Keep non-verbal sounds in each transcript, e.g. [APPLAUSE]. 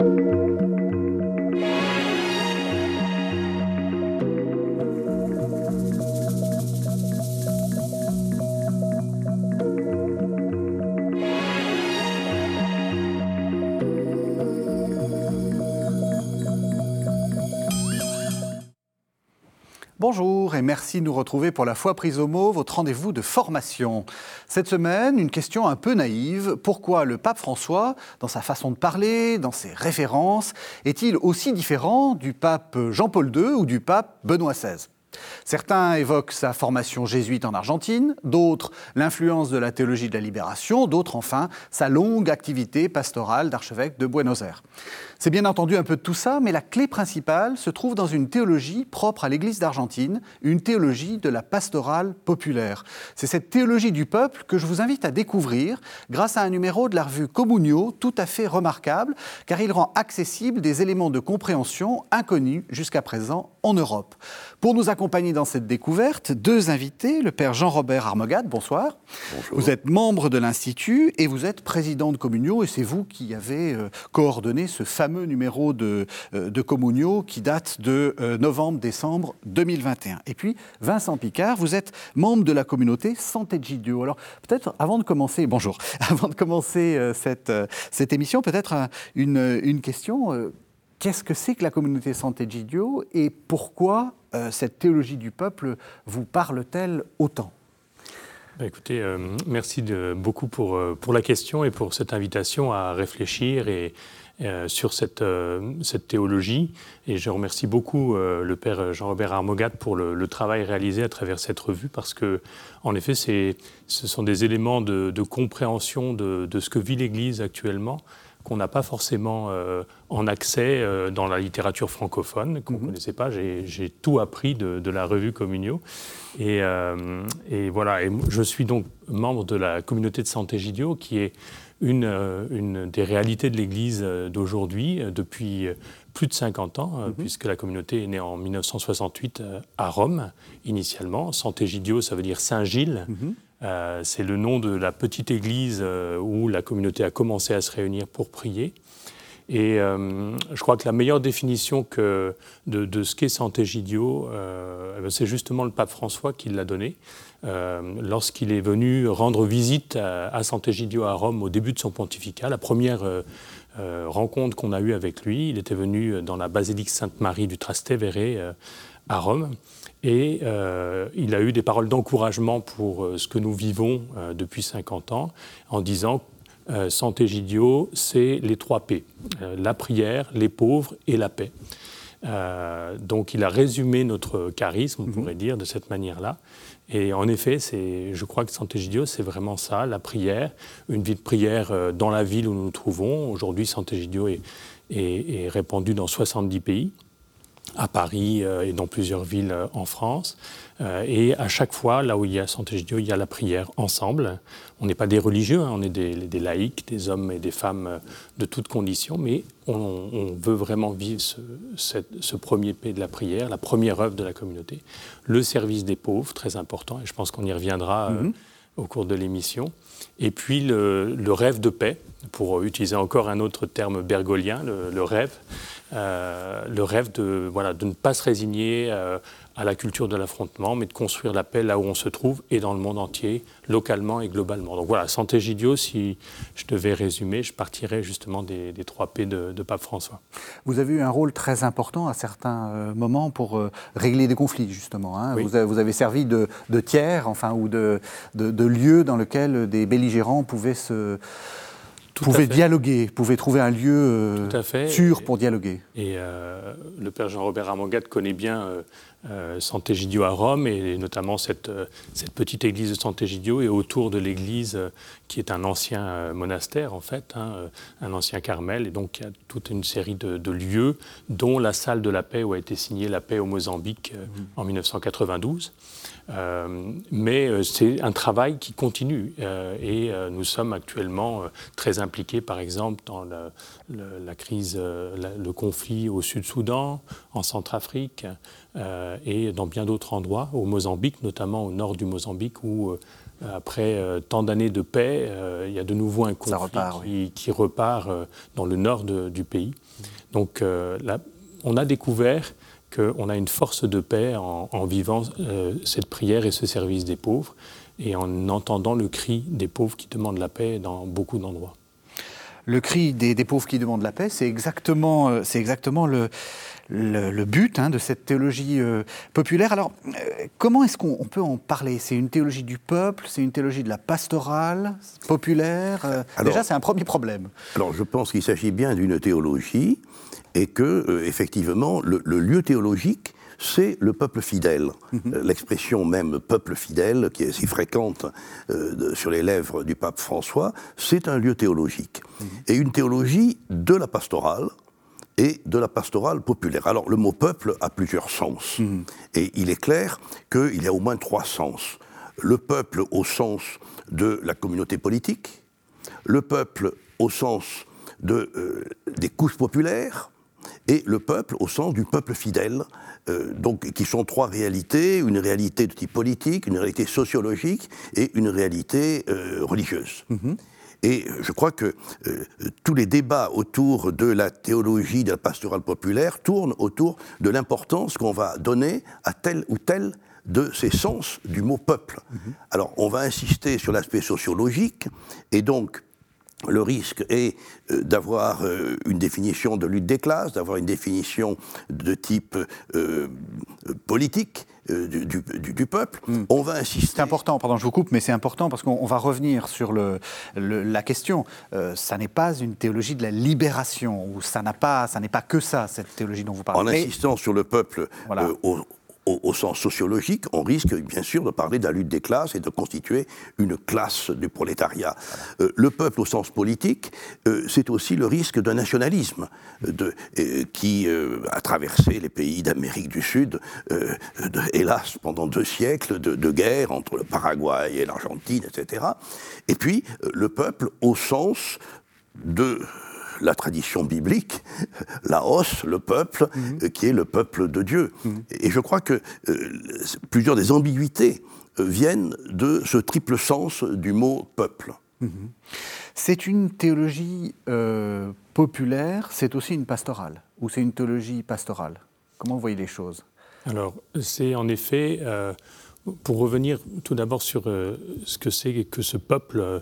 Bonjour merci de nous retrouver pour la foi prise au mot, votre rendez-vous de formation. Cette semaine, une question un peu naïve. Pourquoi le pape François, dans sa façon de parler, dans ses références, est-il aussi différent du pape Jean-Paul II ou du pape Benoît XVI Certains évoquent sa formation jésuite en Argentine, d'autres l'influence de la théologie de la libération, d'autres enfin sa longue activité pastorale d'archevêque de Buenos Aires. C'est bien entendu un peu de tout ça, mais la clé principale se trouve dans une théologie propre à l'Église d'Argentine, une théologie de la pastorale populaire. C'est cette théologie du peuple que je vous invite à découvrir grâce à un numéro de la revue Communio tout à fait remarquable, car il rend accessible des éléments de compréhension inconnus jusqu'à présent en Europe. Pour nous accompagner dans cette découverte, deux invités, le père Jean-Robert Armogade, bonsoir. Bonjour. Vous êtes membre de l'Institut et vous êtes président de Communio, et c'est vous qui avez euh, coordonné ce fameux numéro de, euh, de Communio qui date de euh, novembre-décembre 2021. Et puis, Vincent Picard, vous êtes membre de la communauté Sant'Egidio. Alors, peut-être avant de commencer, bonjour, [LAUGHS] avant de commencer euh, cette, cette émission, peut-être une, une question. Qu'est-ce que c'est que la communauté Sant'Egidio et pourquoi cette théologie du peuple vous parle-t-elle autant? Bah, écoutez, merci beaucoup pour, pour la question et pour cette invitation à réfléchir et, sur cette, euh, cette théologie. Et je remercie beaucoup euh, le père Jean-Robert Armogat pour le, le travail réalisé à travers cette revue parce que, en effet, ce sont des éléments de, de compréhension de, de ce que vit l'Église actuellement qu'on n'a pas forcément euh, en accès euh, dans la littérature francophone, qu'on ne connaissait pas. J'ai tout appris de, de la revue Communio. Et, euh, et voilà, et je suis donc membre de la communauté de Sant'Egidio, qui est une, euh, une des réalités de l'Église euh, d'aujourd'hui, euh, depuis plus de 50 ans, euh, puisque la communauté est née en 1968 euh, à Rome, initialement. Sant'Egidio, ça veut dire Saint-Gilles. Euh, c'est le nom de la petite église où la communauté a commencé à se réunir pour prier. Et euh, je crois que la meilleure définition que de, de ce qu'est Sant'Egidio, euh, eh ben, c'est justement le pape François qui l'a donné. Euh, Lorsqu'il est venu rendre visite à, à Sant'Egidio à Rome au début de son pontificat, la première euh, euh, rencontre qu'on a eue avec lui, il était venu dans la basilique Sainte-Marie du Trastevere à Rome. Et euh, il a eu des paroles d'encouragement pour euh, ce que nous vivons euh, depuis 50 ans, en disant Sant'Egidio, c'est les trois P la prière, les pauvres et la paix. Donc il a résumé notre charisme, on pourrait dire, de cette manière-là. Et en effet, je crois que Sant'Egidio, c'est vraiment ça, la prière, une vie de prière euh, dans la ville où nous nous trouvons. Aujourd'hui, Sant'Egidio est, est, est dans 70 pays à Paris euh, et dans plusieurs villes euh, en France. Euh, et à chaque fois, là où il y a Sant'Egidio, il y a la prière ensemble. On n'est pas des religieux, hein, on est des, des laïcs, des hommes et des femmes de toutes conditions, mais on, on veut vraiment vivre ce, cette- ce premier P de la prière, la première œuvre de la communauté. Le service des pauvres, très important, et je pense qu'on y reviendra euh, au cours de l'émission. Et puis le, rêve de paix, pour utiliser encore un autre terme bergolien, le, rêve, euh, le rêve de, de ne pas se résigner euh, à la culture de l'affrontement, mais de construire la paix là où on se trouve et dans le monde entier, localement et globalement. Donc voilà, Sant'Egidio, si je devais résumer, je partirais justement des, des trois P de, de Pape François. Vous avez eu un rôle très important à certains euh, moments pour euh, régler des conflits, justement. hein. Oui. Vous, avez, vous avez servi de, de tiers, enfin, ou de, de, lieu dans lequel des belligérants pouvaient se Tout pouvaient dialoguer, pouvaient trouver un lieu euh, Tout à fait. sûr Et- pour dialoguer. Et euh, le père Jean-Robert Amangade connaît bien euh, euh, Sant'Egidio à Rome et notamment cette, euh, cette petite église de Sant'Egidio et autour de l'église euh, qui est un ancien euh, monastère en fait, hein, euh, un ancien Carmel. Et donc il y a toute une série de, de lieux dont la salle de la paix où a été signée la paix au Mozambique euh, en 1992. Euh, mais c'est un travail qui continue euh, et nous sommes actuellement très impliqués, par exemple, dans la, le- la crise, la- le conflit au Sud-Soudan, en Centrafrique et dans bien d'autres endroits, au Mozambique, notamment au nord du Mozambique, où euh, après tant d'années de paix, il y a de nouveau un conflit qui, repart dans le nord du pays. Donc là, on a découvert qu'on a une force de paix en, vivant cette prière et ce service des pauvres et en entendant le cri des pauvres qui demandent la paix dans beaucoup d'endroits. Le cri des, pauvres qui demandent la paix, c'est exactement, euh, c'est exactement le, le, but hein, de cette théologie euh, populaire. Alors, euh, comment est-ce qu'on peut en parler? C'est une théologie du peuple, c'est une théologie de la pastorale, populaire? Déjà, c'est un premier problème. Alors, je pense qu'il s'agit bien d'une théologie et que, effectivement, le, lieu théologique c'est le peuple fidèle. Mhm. Euh, l'expression même peuple fidèle, qui est si fréquente euh, sur les lèvres du pape François, c'est un lieu théologique. Mhm. Et une théologie de la pastorale, et de la pastorale populaire. Alors le mot peuple a plusieurs sens. Mhm. Et il est clair qu'il y a au moins trois sens. Le peuple au sens de la communauté politique, le peuple au sens de, euh, des couches populaires, et le peuple au sens du peuple fidèle, euh, donc, qui sont trois réalités, une réalité de type politique, une réalité sociologique et une réalité euh, religieuse. Mhm. Et je crois que euh, tous les débats autour de la théologie de la pastorale populaire tournent autour de l'importance qu'on va donner à tel ou tel de ces sens du mot peuple. Mhm. Alors, on va insister sur l'aspect sociologique, et donc le risque est euh, d'avoir euh, une définition de lutte des classes, d'avoir une définition de type euh, politique du, peuple. Hmm. On va insister. C'est important, pardon, je vous coupe, mais c'est important parce qu'on va revenir sur le, la question. ça n'est pas une théologie de la libération, ou ça n'a pas, ça n'est pas que ça, cette théologie dont vous parlez. En insistant sur le peuple au, au, sens sociologique, on risque bien sûr de parler de la lutte des classes et de constituer une classe du prolétariat. Euh, le peuple au sens politique, euh, c'est aussi le risque d'un nationalisme euh, qui a traversé les pays d'Amérique du Sud, hélas, pendant deux siècles de, de guerre entre le Paraguay et l'Argentine, etc. Et puis le peuple au sens de la tradition biblique, [LAUGHS] la hausse, le peuple, mhm. euh, qui est le peuple de Dieu. Mhm. Et je crois que euh, plusieurs des ambiguïtés euh, viennent de ce triple sens du mot peuple. Mhm. C'est une théologie populaire, c'est aussi une pastorale, ou c'est une théologie pastorale? Comment vous voyez les choses? Alors, c'est en effet, pour revenir tout d'abord sur ce que c'est que ce peuple euh,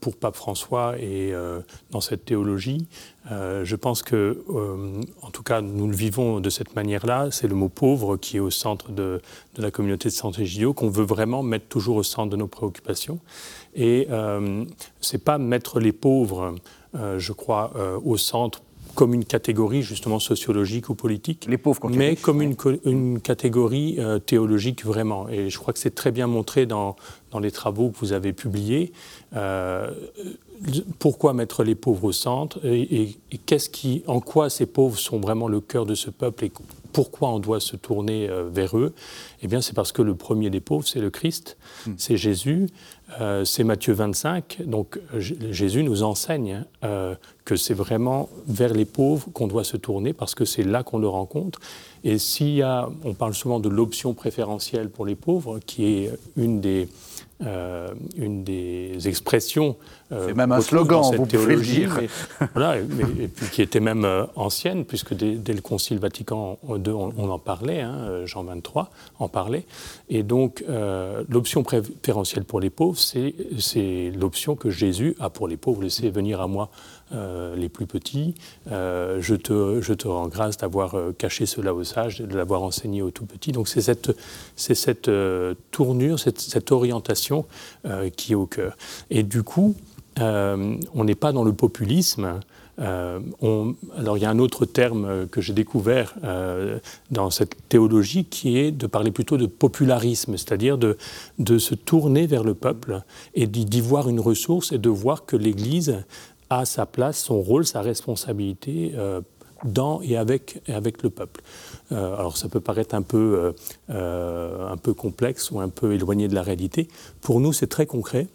pour Pape François et euh, dans cette théologie. Euh, je pense que, en tout cas, nous le vivons de cette manière-là. C'est le mot pauvre qui est au centre de, de la communauté de Santé Gidio, qu'on veut vraiment mettre toujours au centre de nos préoccupations. Et c'est pas mettre les pauvres, je crois, au centre comme une catégorie justement sociologique ou politique, les pauvres mais comme une, une catégorie euh, théologique vraiment. Et je crois que c'est très bien montré dans, dans, les travaux que vous avez publiés. Euh, pourquoi mettre les pauvres au centre et, qu'est-ce qui, en quoi ces pauvres sont vraiment le cœur de ce peuple et pourquoi on doit se tourner euh, vers eux Eh bien, c'est parce que le premier des pauvres, c'est le Christ, hmm. c'est Jésus, euh, c'est Matthieu 25. Donc, Jésus nous enseigne euh, que c'est vraiment vers les pauvres qu'on doit se tourner parce que c'est là qu'on le rencontre. Et s'il y a, on parle souvent de l'option préférentielle pour les pauvres, qui est une des euh, une des expressions. Euh, c'est même un slogan, vous pouvez le dire. [LAUGHS] voilà, et puis qui était même euh, ancienne, puisque dès, le Concile Vatican II, on, en parlait, hein, Jean 23 en parlait. Et donc, l'option préférentielle pour les pauvres, c'est l'option que Jésus a pour les pauvres. Laissez venir à moi les plus petits. je, te, je te rends grâce d'avoir caché cela aux sages, de l'avoir enseigné aux tout petits. Donc, c'est cette, cette tournure, cette, orientation euh, qui est au cœur. Et du coup, euh, on n'est pas dans le populisme. Euh, alors il y a un autre terme que j'ai découvert dans cette théologie qui est de parler plutôt de popularisme, c'est-à-dire de, de, se tourner vers le peuple et d'y voir une ressource et de voir que l'Église a sa place, son rôle, sa responsabilité dans et avec, avec le peuple. Euh, alors ça peut paraître un peu, euh, euh, un peu complexe ou un peu éloigné de la réalité. Pour nous, c'est très concret.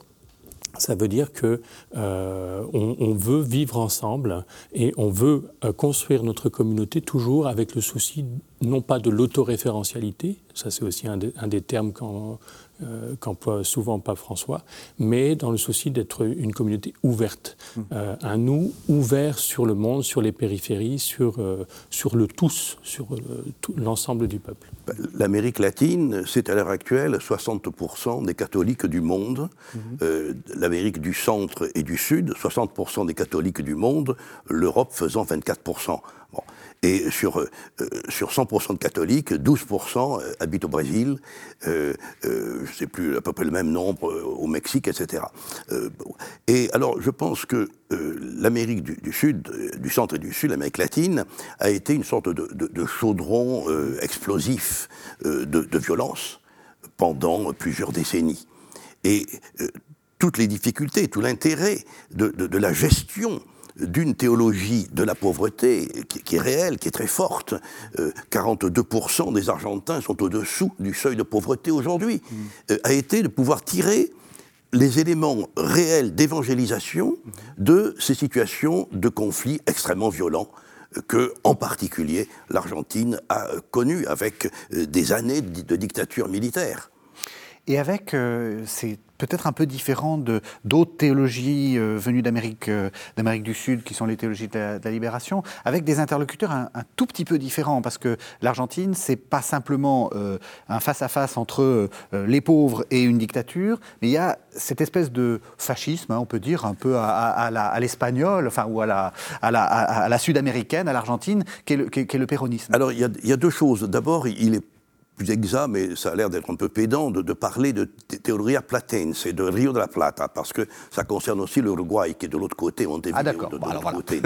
Ça veut dire que on, veut vivre ensemble et on veut construire notre communauté toujours avec le souci non pas de l'autoréférentialité, ça c'est aussi un, des termes euh, qu'emploie souvent Pape François, mais dans le souci d'être une communauté ouverte, mmh. euh, un nous ouvert sur le monde, sur les périphéries, sur, sur le tous, sur l'ensemble du peuple. L'Amérique latine, c'est à l'heure actuelle 60% des catholiques du monde. Mmh. L'Amérique du centre et du sud, 60% des catholiques du monde. L'Europe faisant 24%. Et sur, euh, sur 100% de catholiques, 12% euh, habitent au Brésil, euh, je ne sais plus, à peu près le même nombre au Mexique, etc. et alors, je pense que l'Amérique du, Sud, du centre et du Sud, l'Amérique latine, a été une sorte de, chaudron explosif de, violence pendant plusieurs décennies. Et toutes les difficultés, tout l'intérêt de, la gestion d'une théologie de la pauvreté qui, est réelle, qui est très forte. 42% euh, des Argentins sont au-dessous du seuil de pauvreté aujourd'hui, mm. euh, a été de pouvoir tirer les éléments réels d'évangélisation de ces situations de conflits extrêmement violents euh, que, en particulier, l'Argentine a connues avec des années de dictature militaire. Et avec ces peut-être un peu différent de d'autres théologies euh, venues d'Amérique euh, d'Amérique du Sud, qui sont les théologies de la, libération, avec des interlocuteurs un, tout petit peu différents, parce que l'Argentine, c'est pas simplement euh, un face-à-face entre les pauvres et une dictature, mais il y a cette espèce de fascisme, hein, on peut dire, un peu à, l'espagnol, enfin, ou à la, à sud-américaine, à l'Argentine, qui, est le péronisme. Alors, il y a deux choses. D'abord, il est plus exact, mais ça a l'air d'être un peu pédant, de, parler de Théoria Platense et de Rio de la Plata, parce que ça concerne aussi l'Uruguay, qui est de l'autre côté, Ah d'accord, de, côté.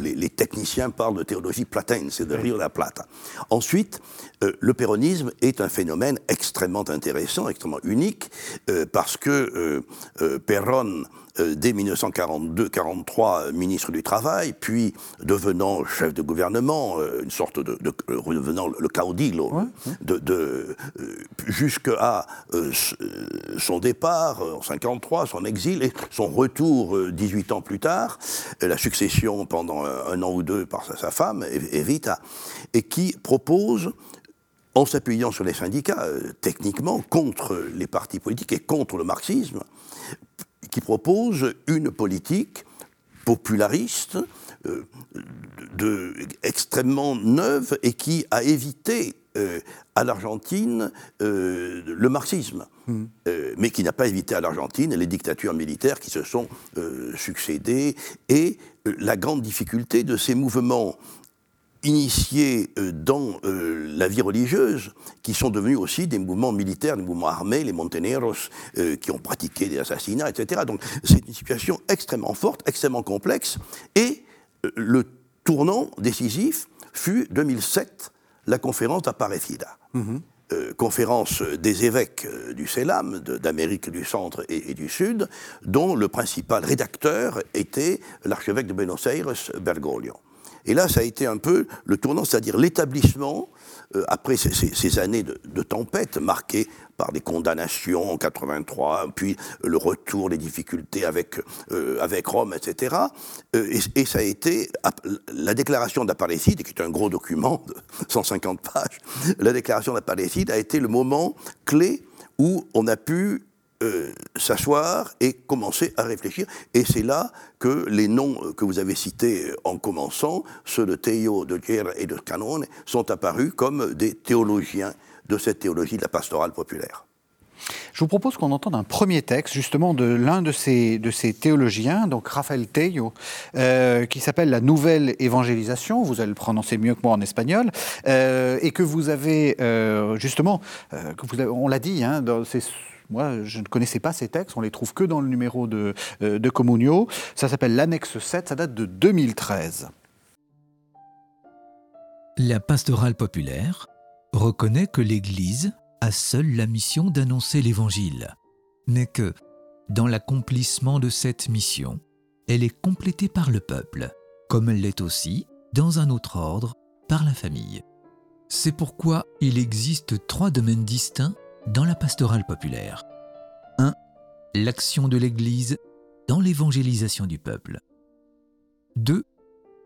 les, techniciens parlent de théologie platense et de Rio de la Plata. Ensuite, euh, le péronisme est un phénomène extrêmement intéressant, extrêmement unique, euh, parce que euh, Perron dès 1942-43 ministre du Travail, puis devenant chef de gouvernement, une sorte de, le caudillo, de, jusqu'à son départ en 53, son exil et son retour 18 ans plus tard, la succession pendant un, an ou deux par sa, femme, Evita, et qui propose en s'appuyant sur les syndicats, techniquement, contre les partis politiques et contre le marxisme, qui propose une politique populariste, euh, de, extrêmement neuve et qui a évité euh, à l'Argentine euh, le marxisme, hmm. mais qui n'a pas évité à l'Argentine les dictatures militaires qui se sont succédées et la grande difficulté de ces mouvements initiés euh, dans euh, la vie religieuse, qui sont devenus aussi des mouvements militaires, des mouvements armés, les Monteneros, euh, qui ont pratiqué des assassinats, etc. Donc c'est une situation extrêmement forte, extrêmement complexe, et le tournant décisif fut 2007, la conférence d'Aparecida. Mm-hmm. conférence des évêques du CELAM, d'Amérique du Centre et, du Sud, dont le principal rédacteur était l'archevêque de Buenos Aires, Bergoglio. Et là, ça a été un peu le tournant, c'est-à-dire l'établissement, euh, après ces, années de, tempête marquées par des condamnations en 83, puis le retour, les difficultés avec, euh, Rome, etc. Euh, et, ça a été la déclaration d'Apalécide, qui est un gros document de 150 pages, la déclaration d'Apalécide a été le moment clé où on a pu euh, s'asseoir et commencer à réfléchir. Et c'est là que les noms que vous avez cités en commençant, ceux de Théo, de Guerre et de Canone, sont apparus comme des théologiens de cette théologie de la pastorale populaire. Je vous propose qu'on entende un premier texte, justement, de l'un de ces, de ces théologiens, donc Raphaël Teillo, euh, qui s'appelle La Nouvelle Évangélisation. Vous allez le prononcer mieux que moi en espagnol. Euh, et que vous avez, justement, que vous on l'a dit, hein, dans ces moi, je ne connaissais pas ces textes, on les trouve que dans le numéro de, euh, de Comunio. Ça s'appelle l'annexe 7, ça date de 2013. La pastorale populaire reconnaît que l'Église a seule la mission d'annoncer l'Évangile, mais que, dans l'accomplissement de cette mission, elle est complétée par le peuple, comme elle l'est aussi, dans un autre ordre, par la famille. C'est pourquoi il existe trois domaines distincts dans la pastorale populaire. 1. L'action de l'Église dans l'évangélisation du peuple. 2.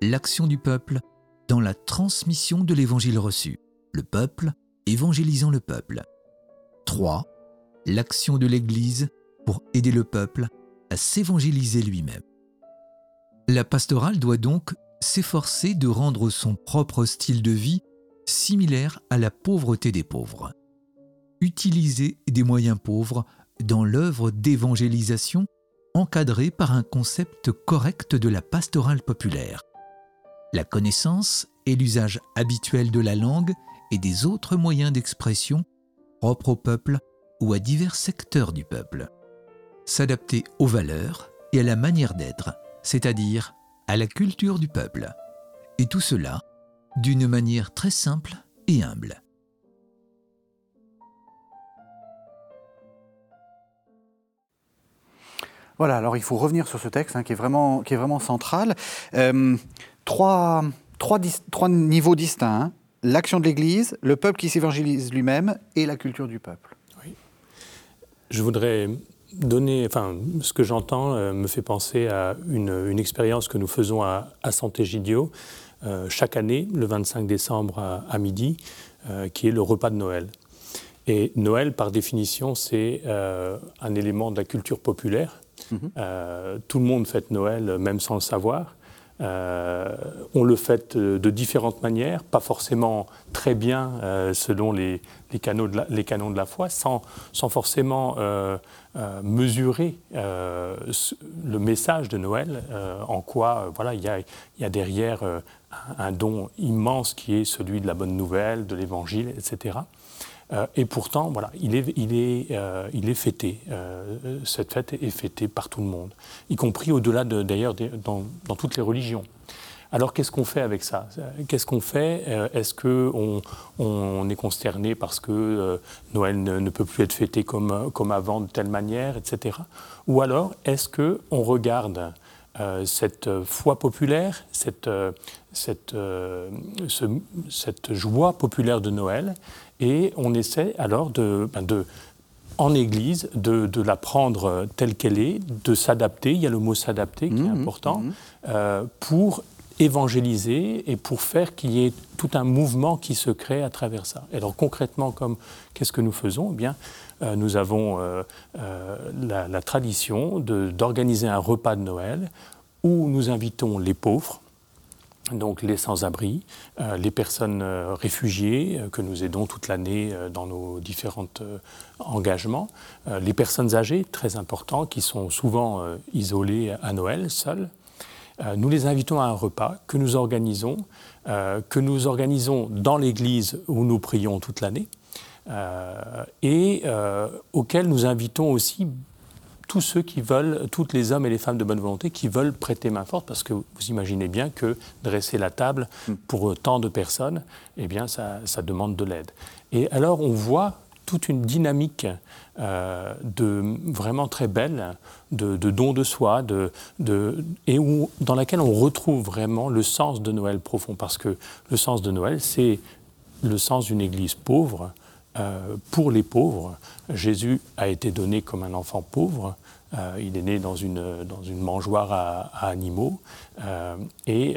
L'action du peuple dans la transmission de l'Évangile reçu, le peuple évangélisant le peuple. 3. l'action de l'Église pour aider le peuple à s'évangéliser lui-même. La pastorale doit donc s'efforcer de rendre son propre style de vie similaire à la pauvreté des pauvres. Utiliser des moyens pauvres dans l'œuvre d'évangélisation encadrée par un concept correct de la pastorale populaire. La connaissance et l'usage habituel de la langue et des autres moyens d'expression propres au peuple ou à divers secteurs du peuple. S'adapter aux valeurs et à la manière d'être, c'est-à-dire à la culture du peuple. Et tout cela d'une manière très simple et humble. Voilà, alors il faut revenir sur ce texte hein, qui, est vraiment, qui est vraiment central. Euh, trois, trois, trois, niveaux distincts. Hein. L'action de l'Église, le peuple qui s'évangélise lui-même et la culture du peuple. Oui. Je voudrais donner, enfin, ce que j'entends euh, me fait penser à une, une expérience que nous faisons à, à Sant'Egidio euh, chaque année, le 25 décembre à, midi, qui est le repas de Noël. Et Noël, par définition, c'est un élément de la culture populaire. Mhm. tout le monde fête Noël, même sans le savoir. Euh, on le fait de différentes manières, pas forcément très bien euh, selon les, canons de la, foi, sans, forcément euh, mesurer le message de Noël, en quoi voilà, il y a, derrière un don immense qui est celui de la bonne nouvelle, de l'évangile, etc. Euh, et pourtant, voilà, il est, il est, euh, il est fêté. Euh, cette fête est fêtée par tout le monde, y compris au-delà d'ailleurs dans, dans, toutes les religions. Alors qu'est-ce qu'on fait avec ça? Qu'est-ce qu'on fait? Est-ce qu'on on est consterné parce que Noël ne, ne, peut plus être fêté comme, comme avant de telle manière, etc. Ou alors est-ce qu'on regarde cette foi populaire, cette, cette, ce, cette joie populaire de Noël, et on essaie alors de, ben de en Église, de, de, la prendre telle qu'elle est, de s'adapter, il y a le mot s'adapter qui est mmh, important, mmh. Euh, pour évangéliser et pour faire qu'il y ait tout un mouvement qui se crée à travers ça. Et alors concrètement, comme qu'est-ce que nous faisons? Eh bien, euh, nous avons euh, la, la, tradition d'organiser un repas de Noël où nous invitons les pauvres, donc les sans-abri, euh, les personnes euh, réfugiées euh, que nous aidons toute l'année dans nos différents engagements, les personnes âgées, très important, qui sont souvent isolées à Noël, seules. nous les invitons à un repas que nous organisons, que nous organisons dans l'église où nous prions toute l'année, et auquel nous invitons aussi tous ceux qui veulent, toutes les hommes et les femmes de bonne volonté qui veulent prêter main forte, parce que vous imaginez bien que dresser la table hmm. pour tant de personnes, eh bien, ça, demande de l'aide. Et alors, on voit toute une dynamique euh, de, vraiment très belle de, de don de soi, de, de, et où, dans laquelle on retrouve vraiment le sens de Noël profond, parce que le sens de Noël, c'est le sens d'une Église pauvre, euh, pour les pauvres. Jésus a été donné comme un enfant pauvre. Euh, il est né dans une, dans une mangeoire à, animaux euh, et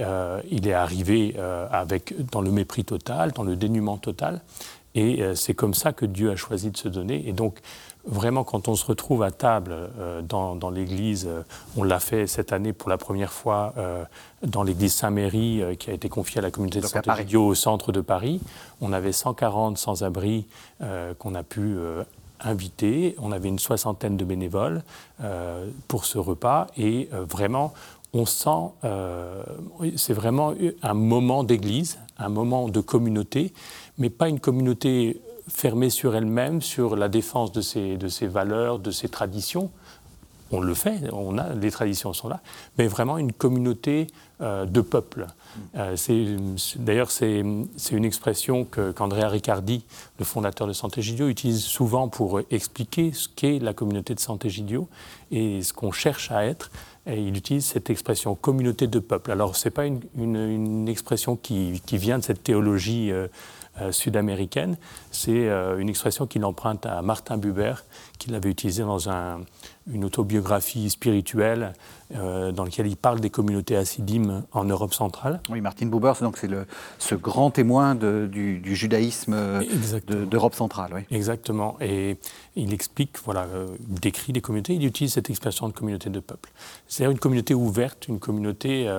il est arrivé avec, dans le mépris total, dans le dénuement total. Et c'est comme ça que Dieu a choisi de se donner. Et donc, vraiment, quand on se retrouve à table euh, dans, l'Église, euh, on l'a fait cette année pour la première fois euh, dans l'Église Saint-Méry, qui a été confiée à la communauté de saint au centre de Paris. On avait 140 sans-abri qu'on a pu inviter. On avait une soixantaine de bénévoles pour ce repas. Et vraiment, on sent, c'est vraiment un moment d'église, un moment de communauté, mais pas une communauté fermée sur elle-même, sur la défense de ses, de ses valeurs, de ses traditions. On le fait, on a, les traditions sont là, mais vraiment une communauté euh, de peuples. Euh, D'ailleurs, c'est une expression qu'Andrea Riccardi, le fondateur de Sant'Egidio, utilise souvent pour expliquer ce qu'est la communauté de Sant'Egidio et ce qu'on cherche à être. Il utilise cette expression communauté de peuples. Alors, ce n'est pas une, une, expression qui, qui, vient de cette théologie. Euh, sud-américaine. C'est euh, une expression qu'il emprunte à Martin Buber, qu'il avait utilisée dans un, une autobiographie spirituelle euh, dans laquelle il parle des communautés hassidim en Europe centrale. Oui, Martin Buber, c'est donc c'est ce grand témoin du, judaïsme euh, d'Europe centrale. Oui. Exactement. Et il explique, voilà, euh, il décrit des communautés, il utilise cette expression de communauté de peuple. C'est-à-dire une communauté ouverte, une communauté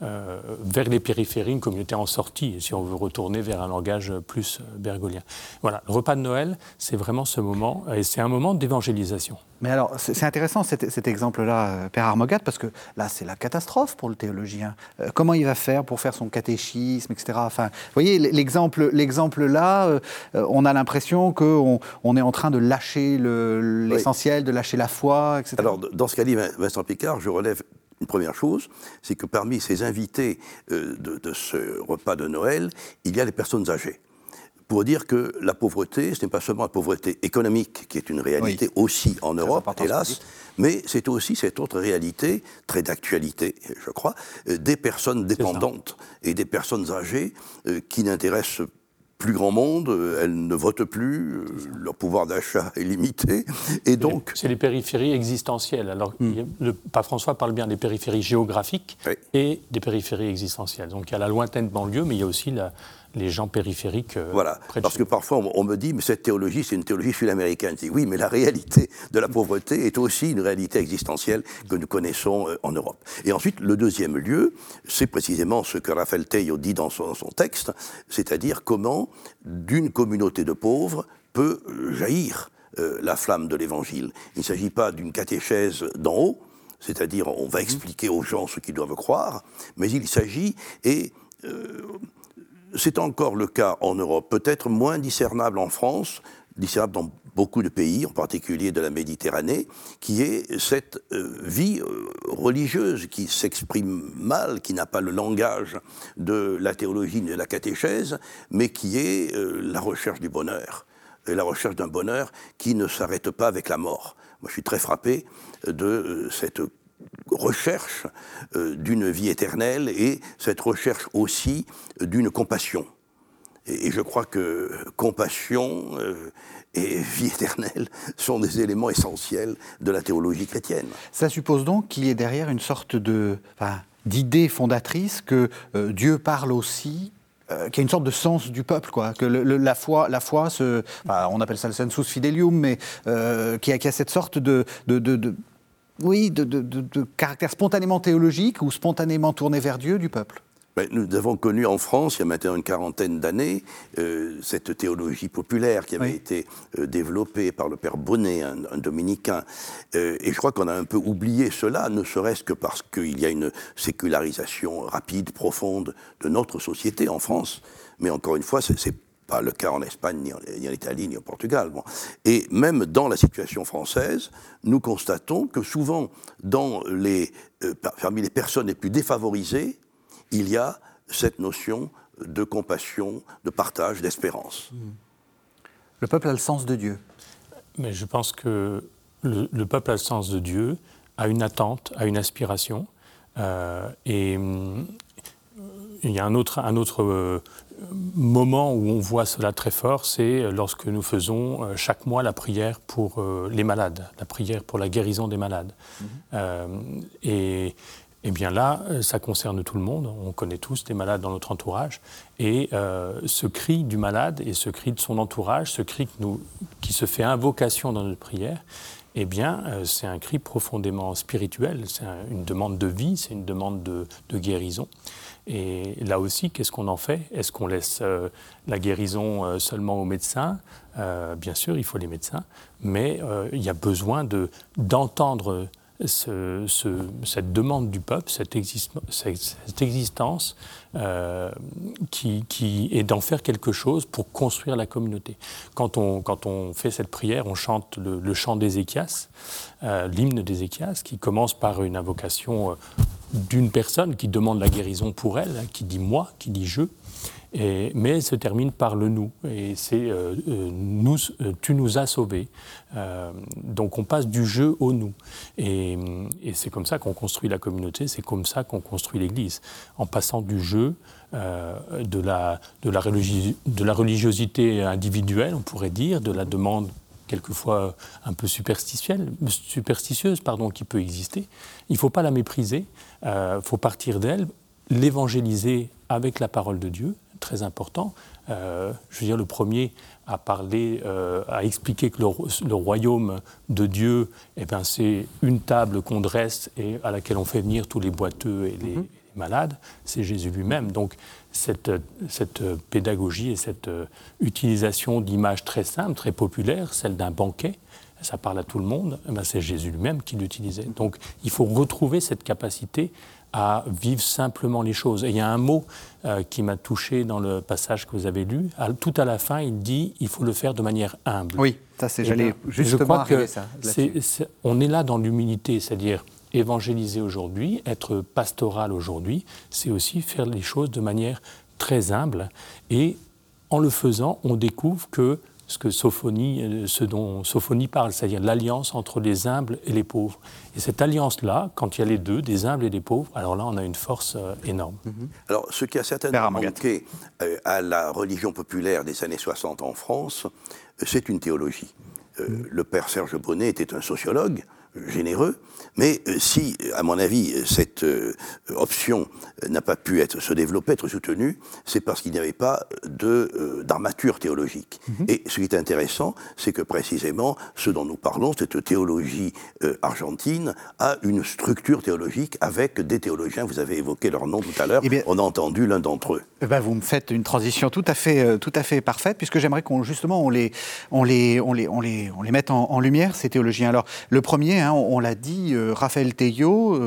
vers les périphéries, une communauté en sortie, si on veut retourner vers un langage plus bergolien. Voilà, le repas de Noël, c'est vraiment ce moment, et c'est un moment d'évangélisation. Mais alors, c'est intéressant cet, exemple-là, euh, Père Armogat, parce que là, c'est la catastrophe pour le théologien. Euh, comment il va faire pour faire son catéchisme, etc. Enfin, vous voyez, l'exemple, l'exemple là, euh, on a l'impression qu'on on est en train de lâcher l'essentiel, de lâcher la foi, etc. Alors, dans ce qu'a dit Vincent Picard, je relève une première chose, c'est que parmi ces invités de, de ce repas de Noël, il y a les personnes âgées pour dire que la pauvreté, ce n'est pas seulement la pauvreté économique, qui est une réalité aussi en Europe, hélas, mais c'est aussi cette autre réalité, très d'actualité, je crois, euh, des personnes dépendantes et des personnes âgées euh, qui n'intéressent plus grand monde, euh, elles ne votent plus, leur pouvoir d'achat est limité, et donc... C'est les périphéries existentielles. Alors, hmm. le pape François parle bien des périphéries géographiques et des périphéries existentielles. Donc, il y a la lointaine banlieue, mais il y a aussi la, les gens périphériques. Euh, voilà, parce que parfois on, me dit, mais cette théologie, c'est une théologie sud-américaine. Je dis oui, mais la réalité de la pauvreté est aussi une réalité existentielle que nous connaissons euh, en Europe. Et ensuite, le deuxième lieu, c'est précisément ce que Raphaël Teillo dit dans son, texte, c'est-à-dire comment d'une communauté de pauvres peut jaillir euh, la flamme de l'Évangile. Il ne s'agit pas d'une catéchèse d'en haut, c'est-à-dire on va expliquer aux gens ce qu'ils doivent croire, mais il s'agit, et c'est encore le cas en Europe, peut-être moins discernable en France, discernable dans beaucoup de pays, en particulier de la Méditerranée, qui est cette euh, vie euh, religieuse qui s'exprime mal, qui n'a pas le langage de la théologie ni de la catéchèse, mais qui est euh, la recherche du bonheur, et la recherche d'un bonheur qui ne s'arrête pas avec la mort. Moi, je suis très frappé de cette recherche euh, d'une vie éternelle et cette recherche aussi d'une compassion. Et, je crois que compassion euh, et [LAUGHS] vie éternelle sont des éléments essentiels de la théologie chrétienne. Ça suppose donc qu'il y ait derrière une sorte de, d'idée fondatrice que euh, Dieu parle aussi qu'il y a une sorte de sens du peuple, quoi. Que la foi, la foi, on appelle ça le sensus fidelium, mais qui, a, qui, a, cette sorte de oui, de, caractère spontanément théologique ou spontanément tourné vers Dieu du peuple ben, nous avons connu en France, il y a maintenant une quarantaine d'années, euh, cette théologie populaire qui avait été euh, développée par le père Bonnet, un, dominicain. Euh, et je crois qu'on a un peu oublié cela, ne serait-ce que parce qu'il y a une sécularisation rapide, profonde de notre société en France. Mais encore une fois, c'est pas le cas en Espagne, ni en, Italie, ni au Portugal. Et même dans la situation française, nous constatons que souvent, dans les, euh, parmi les personnes les plus défavorisées, il y a cette notion de compassion, de partage, d'espérance. Hmm. Le peuple a le sens de Dieu. Mais je pense que le, peuple a le sens de Dieu, a une attente, a une aspiration. Euh, et hum, il y a un autre, un autre euh, moment où on voit cela très fort, c'est lorsque nous faisons euh, chaque mois la prière pour euh, les malades, la prière pour la guérison des malades. Mhm. et, et, bien là, ça concerne tout le monde. On connaît tous des malades dans notre entourage. Et ce cri du malade et ce cri de son entourage, ce cri nous, qui se fait invocation dans notre prière, eh bien, c'est un cri profondément spirituel, c'est une demande de vie, c'est une demande de, de guérison. Et là aussi, qu'est-ce qu'on en fait? Est-ce qu'on laisse euh, la guérison euh, seulement aux médecins? Euh, Bien sûr, il faut les médecins, mais il y a besoin d'entendre cette demande du peuple, cette, existence, qui, qui, est d'en faire quelque chose pour construire la communauté. Quand on, fait cette prière, on chante le, chant d'Ézéchias, l'hymne d'Ézéchias, qui commence par une invocation d'une personne qui demande la guérison pour elle, hein, qui dit moi, qui dit je, mais elle se termine par le nous. Et c'est euh, euh, nous, euh, tu nous as sauvés. donc on passe du je au nous. Et, c'est comme ça qu'on construit la communauté, c'est comme ça qu'on construit l'Église, en passant du je, de, la, de, la de la religiosité individuelle, on pourrait dire, de la demande quelquefois un peu superstitieuse, pardon, qui peut exister. Il ne faut pas la mépriser, il faut partir d'elle, l'évangéliser avec la parole de Dieu, très important. je veux dire, le premier à parler, à expliquer que le, royaume de Dieu, eh ben, c'est une table qu'on dresse et à laquelle on fait venir tous les boiteux et les, mm-hmm malade, c'est Jésus lui-même. Donc cette, cette, pédagogie et cette euh, utilisation d'images très simples, très populaires, celle d'un banquet, ça parle à tout le monde, eh ben, c'est Jésus lui-même qui l'utilisait. Donc il faut retrouver cette capacité à vivre simplement les choses. Et il y a un mot euh, qui m'a touché dans le passage que vous avez lu. tout à la fin, il dit il faut le faire de manière humble. Oui, ça c'est j'allais justement je crois que ça. on est là dans l'humilité, c'est-à-dire évangéliser aujourd'hui, être pastoral aujourd'hui, c'est aussi faire les choses de manière très humble. Et en le faisant, on découvre que ce, que Sophonie, euh, ce dont Sophonie parle, c'est-à-dire l'alliance entre les humbles et les pauvres. Et cette alliance-là, quand il y a les deux, des humbles et des pauvres, alors là, on a une force euh, énorme. Mhm. Alors, ce qui a certainement manqué euh, à la religion populaire des années 60 en France, c'est une théologie. Mhm. Le père Serge Bonnet était un sociologue généreux, mais euh, si, à mon avis, cette euh, option n'a pas pu être, se développer, être soutenue, c'est parce qu'il n'y avait pas de, d'armature théologique. Mhm. Et ce qui est intéressant, c'est que précisément, ce dont nous parlons, cette théologie euh, argentine, a une structure théologique avec des théologiens, vous avez évoqué leur nom tout à l'heure, eh on a entendu l'un d'entre eux. Eh ben, vous me faites une transition tout à fait, tout à fait parfaite, puisque j'aimerais qu'on justement on les, on les, on les, on les, on les mette en, lumière, ces théologiens. Alors, le premier, hein, on, l'a dit, Raphaël Teillo,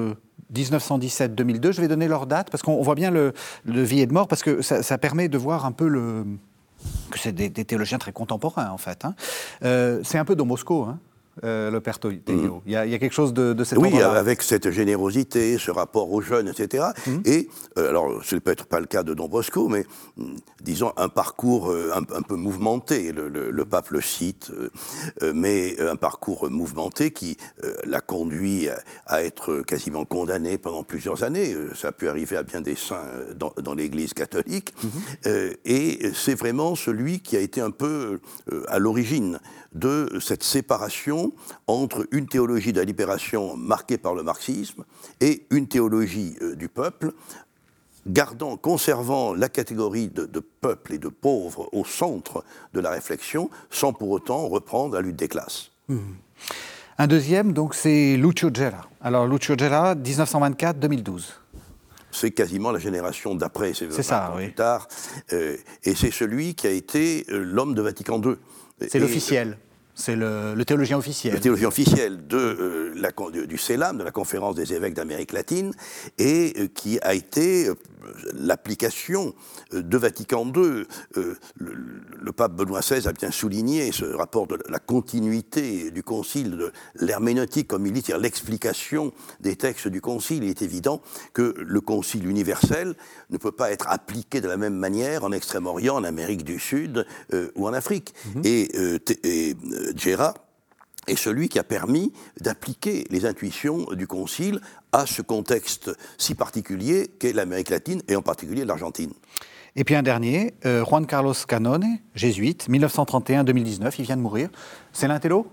1917-2002. Euh, Je vais donner leur date parce qu'on voit bien le, le, vie et de mort parce que ça, permet de voir un peu le que c'est des, théologiens très contemporains en fait. Hein. Euh, c'est un peu Don Bosco. Hein euh, le père Teillo. Mhm. il, y a, quelque chose de, de cette Oui, avec cette générosité, ce rapport aux jeunes, etc. Mhm. Et, euh, alors, ce n'est peut-être pas le cas de Don Bosco, mais mm, disons un parcours euh, un, peu mouvementé. Le, pape le cite, mais un parcours mouvementé qui l'a conduit à, être quasiment condamné pendant plusieurs années. Ça a pu arriver à bien des saints dans, l'Église catholique. Mhm. et c'est vraiment celui qui a été un peu à l'origine de cette séparation entre une théologie de la libération marquée par le marxisme et une théologie euh, du peuple, gardant, conservant la catégorie de, peuple et de pauvres au centre de la réflexion, sans pour autant reprendre la lutte des classes. Mmh. Un deuxième, donc, c'est Lucio Gera. Alors, Lucio Gera, 1924-2012 c'est quasiment la génération d'après, c'est ça, oui. plus tard, euh, et c'est celui qui a été euh, l'homme de Vatican II. C'est l'officiel. C'est le, théologien officiel. Le théologien officiel de, euh, la, du CELAM, de la Conférence des évêques d'Amérique latine, et euh, qui a été euh, l'application de Vatican II. Le, pape Benoît XVI a bien souligné ce rapport de la continuité du concile, de l'herméneutique, comme il dit, c'est-à-dire l'explication des textes du concile. Il est évident que le concile universel ne peut pas être appliqué de la même manière en Extrême-Orient, en Amérique du Sud ou en Afrique. Mm-hmm. Et, est celui qui a permis d'appliquer les intuitions du Concile à ce contexte si particulier qu'est l'Amérique latine et en particulier l'Argentine. Et puis un dernier, euh, Juan Carlos Canone, jésuite, 1931-2019, il vient de mourir. C'est l'intello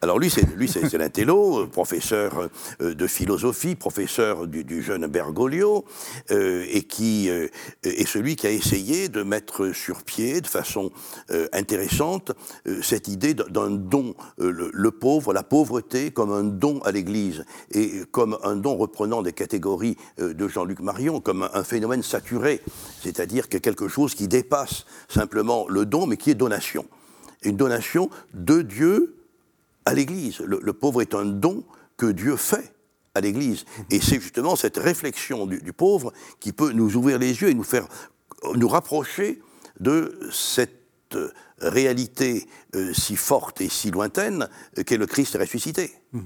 alors lui, c'est lui, c'est l'intello, euh, professeur euh, de philosophie, professeur du, jeune Bergoglio, euh, et qui est celui qui a essayé de mettre sur pied, de façon intéressante, cette idée d'un don, le, pauvre, la pauvreté comme un don à l'Église, et comme un don reprenant des catégories de Jean-Luc Marion, comme un, phénomène saturé, c'est-à-dire que quelque chose qui dépasse simplement le don, mais qui est donation. Une donation de Dieu à l'Église. Le, pauvre est un don que Dieu fait à l'Église. Et c'est justement cette réflexion du, pauvre qui peut nous ouvrir les yeux et nous faire nous rapprocher de cette réalité euh, si forte et si lointaine qu'est le Christ ressuscité. Mmh.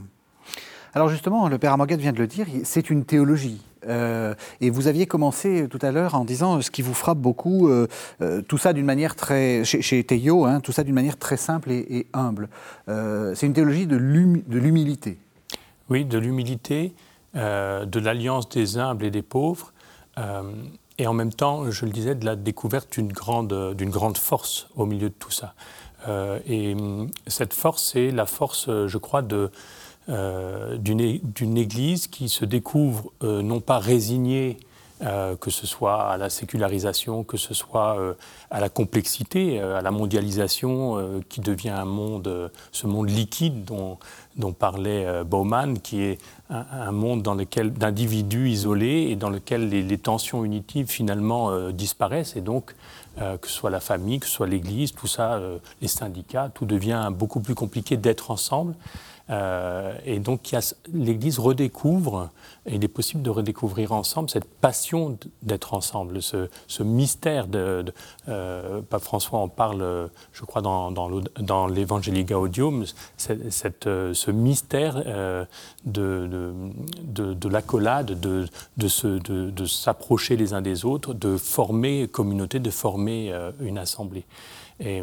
Alors justement, le Père Amoguet vient de le dire, c'est une théologie. Euh, et vous aviez commencé tout à l'heure en disant ce qui vous frappe beaucoup, euh, euh, tout ça d'une manière très, chez, chez hein, tout ça d'une manière très simple et, humble. c'est une théologie de l'humilité. Oui, de l'humilité, de l'alliance des humbles et des pauvres, et en même temps, je le disais, de la découverte d'une grande, d'une grande force au milieu de tout ça. et hum, cette force, c'est la force, je crois, de, d'une Église qui se découvre non pas résignée euh, que ce soit à la sécularisation, que ce soit euh, à la complexité, euh, à la mondialisation qui devient un monde, ce monde liquide dont, dont parlait Bauman, qui est un, monde dans lequel d'individus isolés et dans lequel les, tensions unitives finalement disparaissent et donc que ce soit la famille, que ce soit l'Église, tout ça, les syndicats, tout devient beaucoup plus compliqué d'être ensemble. Euh, et donc l'Église redécouvre, et il est possible de redécouvrir ensemble cette passion d'être ensemble, ce, mystère de, euh, Pape François en parle, je crois, dans, dans l'Evangelii Gaudium, euh, ce mystère de, de, l'accolade, de, s'approcher les uns des autres, de former communauté, de former une assemblée. Et,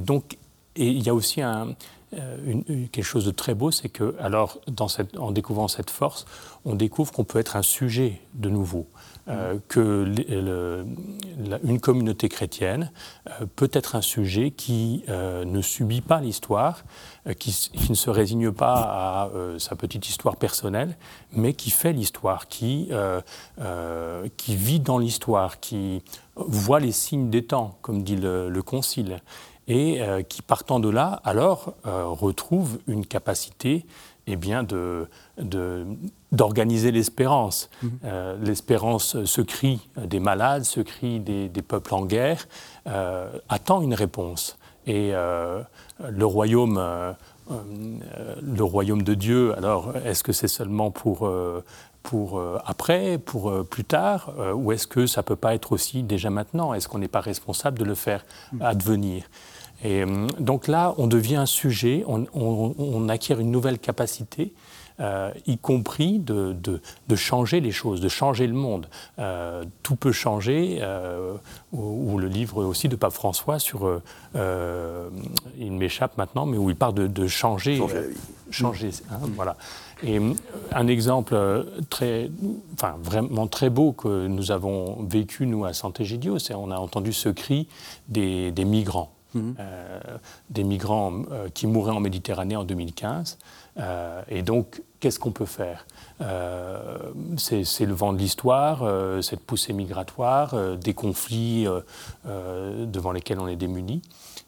donc, il y a aussi un, euh, quelque chose de très beau, c'est que, alors, dans cette, en découvrant cette force, on découvre qu'on peut être un sujet de nouveau, euh, que le, une communauté chrétienne euh, peut être un sujet qui ne subit pas l'histoire, qui, ne se résigne pas à sa petite histoire personnelle, mais qui fait l'histoire, qui, qui vit dans l'histoire, qui voit les signes des temps, comme dit le, le Concile et euh, qui, partant de là, alors, euh, retrouve une capacité eh bien, de, d'organiser l'espérance. Mhm. Euh, l'espérance, ce cri des malades, ce cri des, peuples en guerre, attend une réponse. Et le royaume, le royaume de Dieu, alors, est-ce que c'est seulement pour pour après, pour plus tard, ou est-ce que ça ne peut pas être aussi déjà maintenant? Est-ce qu'on n'est pas responsable de le faire mhm. advenir? Et euh, donc là, on devient un sujet, on, acquiert une nouvelle capacité, euh, y compris de, changer les choses, de changer le monde. Euh, tout peut changer, ou, le livre aussi de Pape François sur, il m'échappe maintenant, mais où il parle de, changer. Changer, hein, voilà. Et un exemple très, enfin, vraiment très beau que nous avons vécu, nous, à Sant'Egidio, c'est on a entendu ce cri des migrants. Euh, des migrants euh, qui mouraient en Méditerranée en 2015. Euh, et donc, qu'est-ce qu'on peut faire? C'est le vent de l'histoire, cette poussée migratoire, des conflits devant lesquels on est démunis.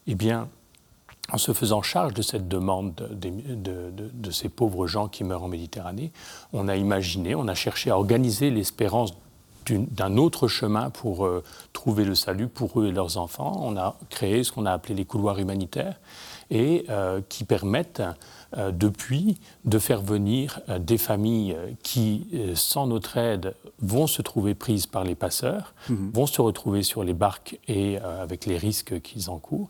Eh bien, en se faisant charge de cette demande de, ces pauvres gens qui meurent en Méditerranée, on a imaginé, on a cherché à organiser l'espérance d'un autre chemin pour euh, trouver le salut pour eux et leurs enfants. On a créé ce qu'on a appelé les couloirs humanitaires et euh, qui permettent euh, depuis de faire venir des familles qui, sans notre aide, vont se trouver prises par les passeurs, mhm. vont se retrouver sur les barques et avec les risques qu'ils encourent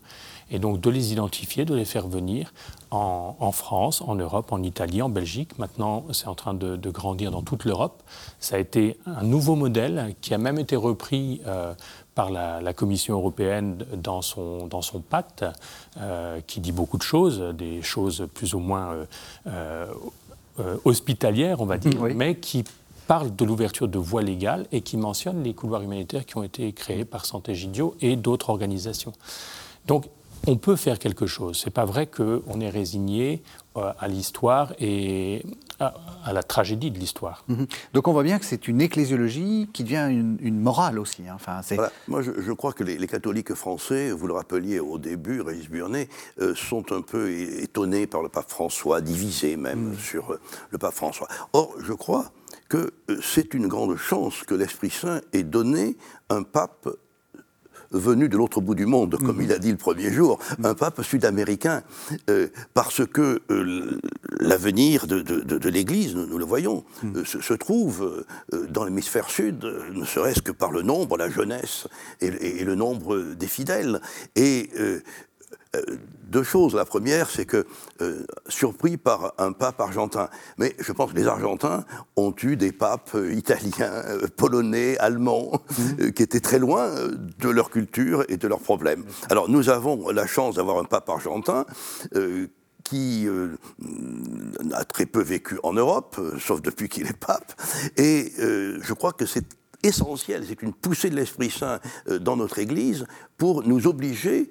et donc de les identifier, de les faire venir en, France, en Europe, en Italie, en Belgique. Maintenant, c'est en train de, grandir dans toute l'Europe. Ça a été un nouveau modèle qui a même été repris euh, par la, Commission européenne dans son, dans son pacte, euh, qui dit beaucoup de choses, des choses plus ou moins euh, hospitalières, on va dire, mais qui parle de l'ouverture de voies légales et qui mentionne les couloirs humanitaires qui ont été créés par Santé Gidio et d'autres organisations. Donc on peut faire quelque chose. C'est pas vrai qu'on est résigné euh, à l'histoire et à, la tragédie de l'histoire. Mhm. Donc on voit bien que c'est une ecclésiologie qui devient une, morale aussi. Hein. Enfin, Moi, je, crois que les, catholiques français, vous le rappeliez au début, Régis Burnet, euh, sont un peu étonnés par le pape François, divisés même mhm. sur euh, le pape François. Or, je crois que c'est une grande chance que l'Esprit Saint ait donné un pape venu de l'autre bout du monde, comme mhm. il a dit le premier jour, un pape sud-américain, euh, parce que euh, l'avenir de, l'Église, nous, le voyons, mhm. euh, se, trouve dans l'hémisphère sud, ne serait-ce que par le nombre, la jeunesse et, et le nombre des fidèles. Et deux choses. La première, c'est que, euh, surpris par un pape argentin, mais je pense que les Argentins ont eu des papes euh, italiens, polonais, allemands, mmh. qui étaient très loin de leur culture et de leurs problèmes. Alors nous avons la chance d'avoir un pape argentin qui a très peu vécu en Europe, sauf depuis qu'il est pape, et je crois que c'est essentiel, c'est une poussée de l'Esprit Saint dans notre Église pour nous obliger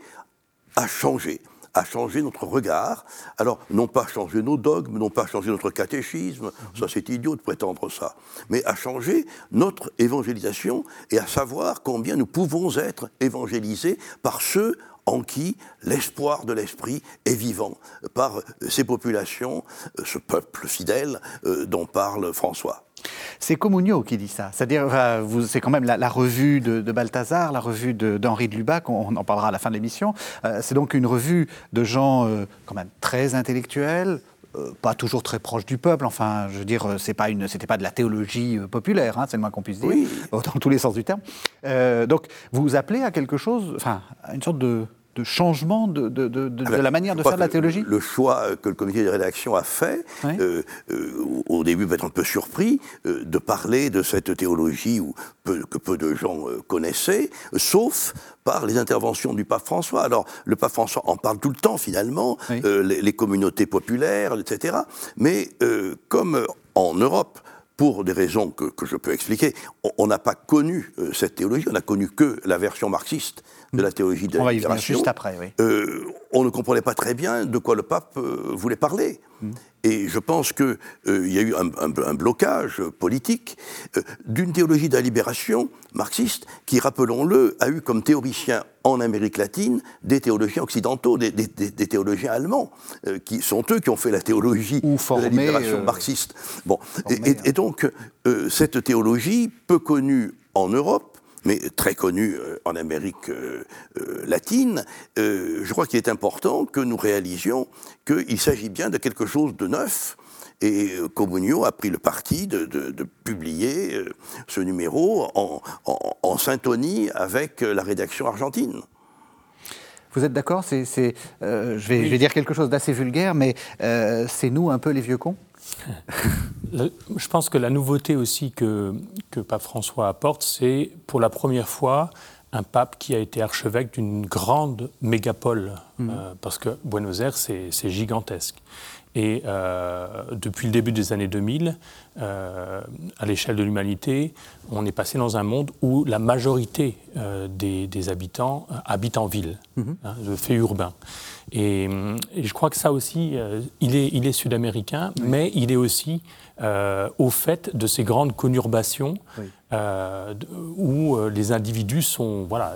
a changé a changé notre regard. Alors, non pas changer nos dogmes, non pas changer notre catéchisme, ça c'est idiot de prétendre ça, mais a changé notre évangélisation et à savoir combien nous pouvons être évangélisés par ceux en qui l'espoir de l'esprit est vivant, par ces populations, ce peuple fidèle euh, dont parle François. C'est Comunio qui dit ça. C'est-à-dire, c'est quand même la, revue de, Balthazar, la revue d'Henri de, Lubac, on, en parlera à la fin de l'émission. Euh, c'est donc une revue de gens euh, quand même très intellectuels, euh, pas toujours très proches du peuple. Enfin, je veux dire, c'est pas une, c'était pas de la théologie populaire, hein, c'est le moins qu'on puisse dire, [LAUGHS] dans tous les sens du terme. donc, vous vous appelez à quelque chose, enfin, à une sorte de de changement de, de, de, la manière de faire de la théologie Le choix que le comité de rédaction a fait, euh, euh, au début peut-être un peu surpris, euh, de parler de cette théologie où que peu de gens connaissaient, sauf par les interventions du pape François. Alors, le pape François en parle tout le temps, finalement, les, les, communautés populaires, etc. Mais comme en Europe, pour des raisons que, que je peux expliquer, on n'a pas connu cette théologie, on n'a connu que la version marxiste de la théologie de la On juste après, oui. Euh, on ne comprenait pas très bien de quoi le pape euh, voulait parler. Mm. Et je pense qu'il euh, y a eu un, blocage politique d'une théologie de la libération marxiste qui, rappelons-le, a eu comme théoricien en Amérique latine des théologiens occidentaux, des, théologiens allemands, qui sont eux qui ont fait la théologie de la libération marxiste. Bon, et, donc, cette théologie, peu connue en Europe, mais très connu euh, en Amérique euh, euh, latine, je crois qu'il est important que nous réalisions qu'il s'agit bien de quelque chose de neuf. Et Comunio a pris le parti de, publier ce numéro en, en, syntonie avec la rédaction argentine. Vous êtes d'accord? Je, vais, dire quelque chose d'assez vulgaire, mais c'est nous un peu les vieux cons? [LAUGHS] je pense que la nouveauté aussi que, que Pape François apporte, c'est pour la première fois un pape qui a été archevêque d'une grande mégapole, mmh. euh, parce que Buenos Aires, c'est gigantesque. Et euh, depuis le début des années 2000, euh, à l'échelle de l'humanité, on est passé dans un monde où la majorité des, habitants habitent en ville, mmh. hein, le fait urbain. Et, je crois que ça aussi, euh, il est, il est sud-américain, mais il est aussi euh, au fait de ces grandes conurbations euh, où les individus sont, voilà,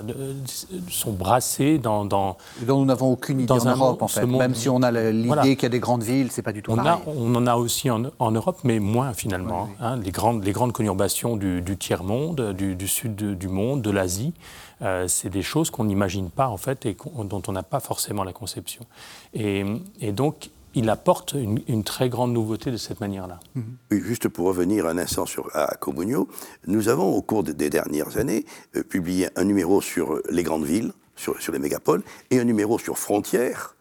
sont brassés dans, dans dont nous n'avons aucune idée dans en Europe, en fait. Même si on a l'idée qu'il y a des grandes villes, c'est pas du tout on pareil. on en a aussi en, Europe, mais moins finalement. Hein. les, grandes, les grandes conurbations du, tiers-monde, du, du, sud du monde, de l'Asie. Euh, c'est des choses qu'on n'imagine pas en fait et dont on n'a pas forcément la conception. Et, donc, il apporte une, très grande nouveauté de cette manière-là. Oui, juste pour revenir un instant sur, à nous avons au cours des dernières années euh, publié un numéro sur les grandes villes, sur les mégapoles, et un numéro sur frontières,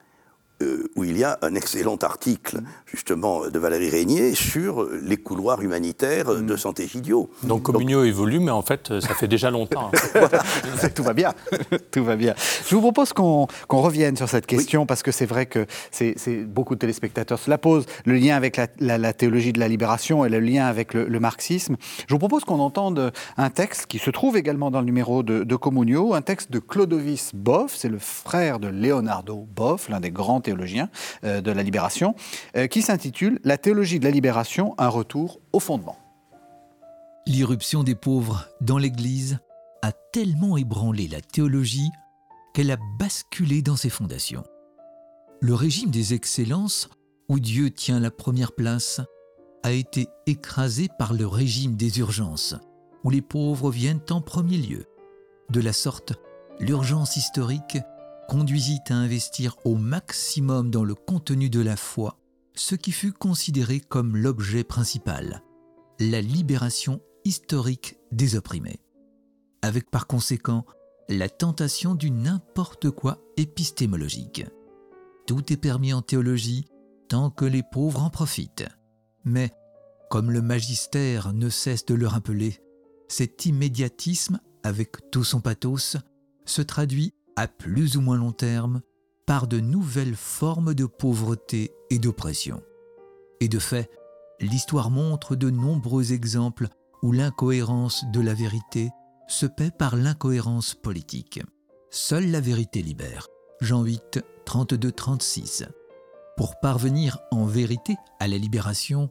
euh, où il y a un excellent article, justement, de Valérie Régnier sur les couloirs humanitaires de mm. Santé Gidio. Donc Communio évolue, mais en fait, ça fait déjà longtemps. [LAUGHS] [LAUGHS] tout va bien. [LAUGHS] tout va bien. Je vous propose qu'on revienne sur cette question, parce que c'est vrai que c'est beaucoup de téléspectateurs se la posent, le lien avec la, théologie de la libération et le lien avec le, marxisme. Je vous propose qu'on entende un texte qui se trouve également dans le numéro de, de Comunio, un texte de Clodovis Boff, c'est le frère de Leonardo Boff, l'un des grands euh, de la libération, euh, qui s'intitule La théologie de la libération, un retour au fondement. L'irruption des pauvres dans l'Église a tellement ébranlé la théologie qu'elle a basculé dans ses fondations. Le régime des excellences, où Dieu tient la première place, a été écrasé par le régime des urgences, où les pauvres viennent en premier lieu. De la sorte, l'urgence historique conduisit à investir au maximum dans le contenu de la foi ce qui fut considéré comme l'objet principal, la libération historique des opprimés, avec par conséquent la tentation du n'importe quoi épistémologique. Tout est permis en théologie tant que les pauvres en profitent. Mais, comme le magistère ne cesse de le rappeler, cet immédiatisme, avec tout son pathos, se traduit à plus ou moins long terme, par de nouvelles formes de pauvreté et d'oppression. Et de fait, l'histoire montre de nombreux exemples où l'incohérence de la vérité se paie par l'incohérence politique. Seule la vérité libère, Jean 8, 32-36. Pour parvenir en vérité à la libération,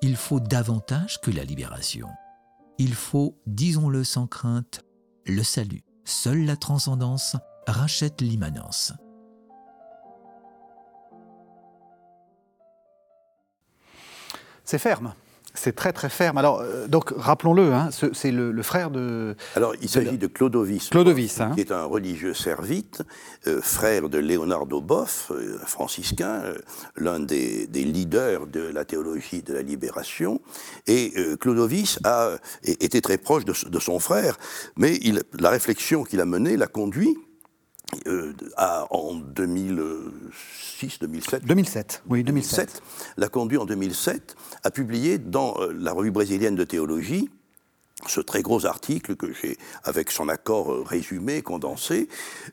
il faut davantage que la libération. Il faut, disons-le sans crainte, le salut. Seule la transcendance rachète l'immanence. C'est ferme. C'est très très ferme. Alors, euh, donc rappelons-le, hein, ce- c'est le, le frère de. Alors, il s'agit de Clodovis, Clodovis, hein. qui est un religieux servite, euh, frère de Leonardo Boff, euh, franciscain, euh, l'un des, des leaders de la théologie de la libération. Et euh, Clodovis a é- été très proche de, son frère, mais il- la réflexion qu'il a menée l'a conduit euh, à- en 2006-2007 2007. Oui, 2007. 2007, l'a conduit en 2007 à publier dans euh, la revue brésilienne de théologie ce très gros article que j'ai, avec son accord euh, résumé, condensé,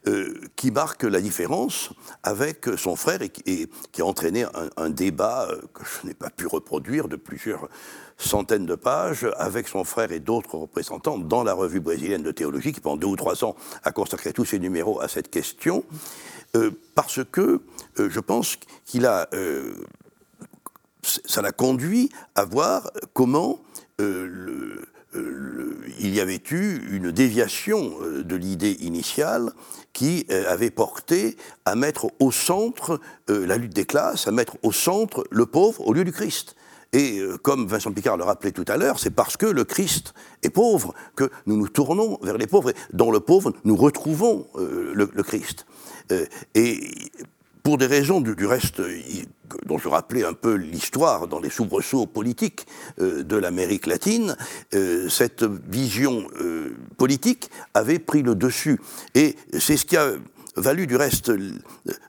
euh, qui marque la différence avec son frère et qui, et qui a entraîné un, un débat euh, que je n'ai pas pu reproduire de plusieurs centaines de pages avec son frère et d'autres représentants dans la revue brésilienne de théologie qui pendant deux ou trois ans a consacré tous ses numéros à cette question euh, parce que euh, je pense qu'il a euh, ça l'a conduit à voir comment il y avait eu une déviation de l'idée initiale qui avait porté à mettre au centre la lutte des classes, à mettre au centre le pauvre au lieu du Christ. Et euh, comme Vincent Picard le rappelait tout à l'heure, c'est parce que le Christ est pauvre que nous nous tournons vers les pauvres. Et dans le pauvre, nous retrouvons euh, le, Christ. Euh, et pour des raisons du, reste dont je rappelais un peu l'histoire dans les soubresauts politiques de l'Amérique latine, cette vision politique avait pris le dessus. Et c'est ce qui a valu du reste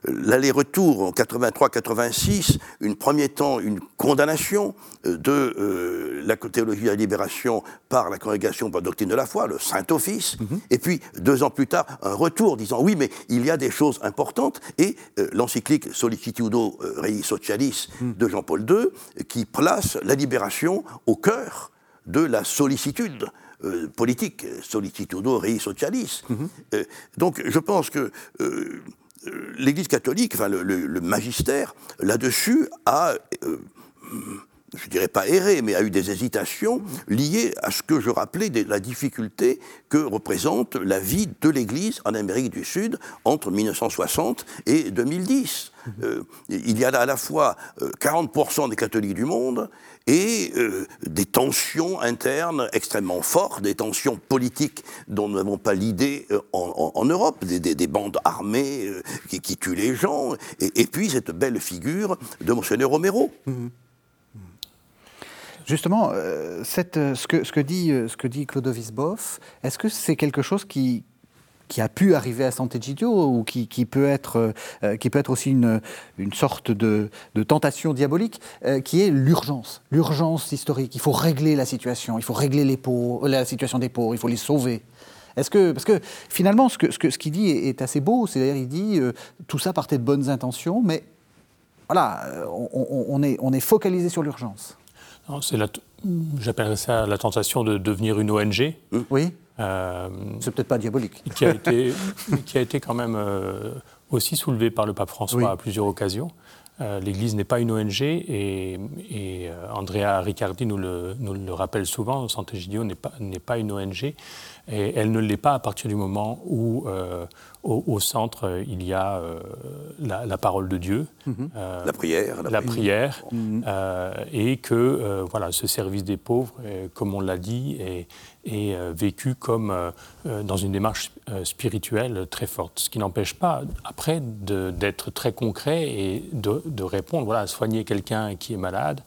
l'aller-retour en 83-86, une premier temps une condamnation euh, de euh, la théologie de la libération par la congrégation pour la doctrine de la foi, le Saint-Office, et puis deux ans plus tard un retour disant oui mais il y a des choses importantes et euh, l'encyclique Solicitudo euh, Rei Socialis de Jean-Paul II qui place la libération au cœur de la sollicitude euh, politique, Solicitudo Rei Socialis. Euh, donc je pense que euh, l'Église catholique, enfin le, le- le magistère, là-dessus, a, euh, je dirais pas erré, mais a eu des hésitations liées à ce que je rappelais de la difficulté que représente la vie de l'Église en Amérique du Sud entre 1960 et 2010. Euh, il y a à la fois euh, 40% des catholiques du monde et euh, des tensions internes extrêmement fortes, des tensions politiques dont nous n'avons pas l'idée euh, en, Europe, des, des- des bandes armées euh, qui, tuent les gens, et, puis cette belle figure de Monseigneur Romero. Justement, euh, cette, euh, ce, que, dit, euh, ce que dit est-ce que c'est quelque chose qui, qui a pu arriver à Sant'Egidio ou qui, qui peut être, euh, qui peut être aussi une, une sorte de, de tentation diabolique, euh, qui est l'urgence, l'urgence historique. Il faut régler la situation, il faut régler les pauvres, la situation des pauvres, il faut les sauver. Est-ce que, parce que finalement, ce qu'il ce que, ce qu'il dit est, est assez beau, c'est-à-dire il dit euh, tout ça partait de bonnes intentions, mais voilà, euh, on, on- on est, on est focalisé sur l'urgence. Non, c'est la t- J'appellerais ça la tentation de devenir une ONG. Oui, euh, c'est peut-être pas diabolique. qui, a été, [LAUGHS] qui a été quand même euh, aussi soulevée par le pape François Oui. à plusieurs occasions. Euh, L'Église n'est pas une ONG et, et, Andrea Riccardi nous le, nous le rappelle souvent, Sant'Egidio n'est pas, n'est pas une ONG et elle ne l'est pas à partir du moment où euh, au, au centre euh, il y a euh, la, la parole de Dieu, euh, La prière, la la prière. euh, et que voilà, ce service des pauvres, comme on l'a dit, est, est, vécu comme dans une démarche spirituelle très forte. Ce qui n'empêche pas, après, d'être très concret et de, de répondre, voilà, soigner quelqu'un qui est malade,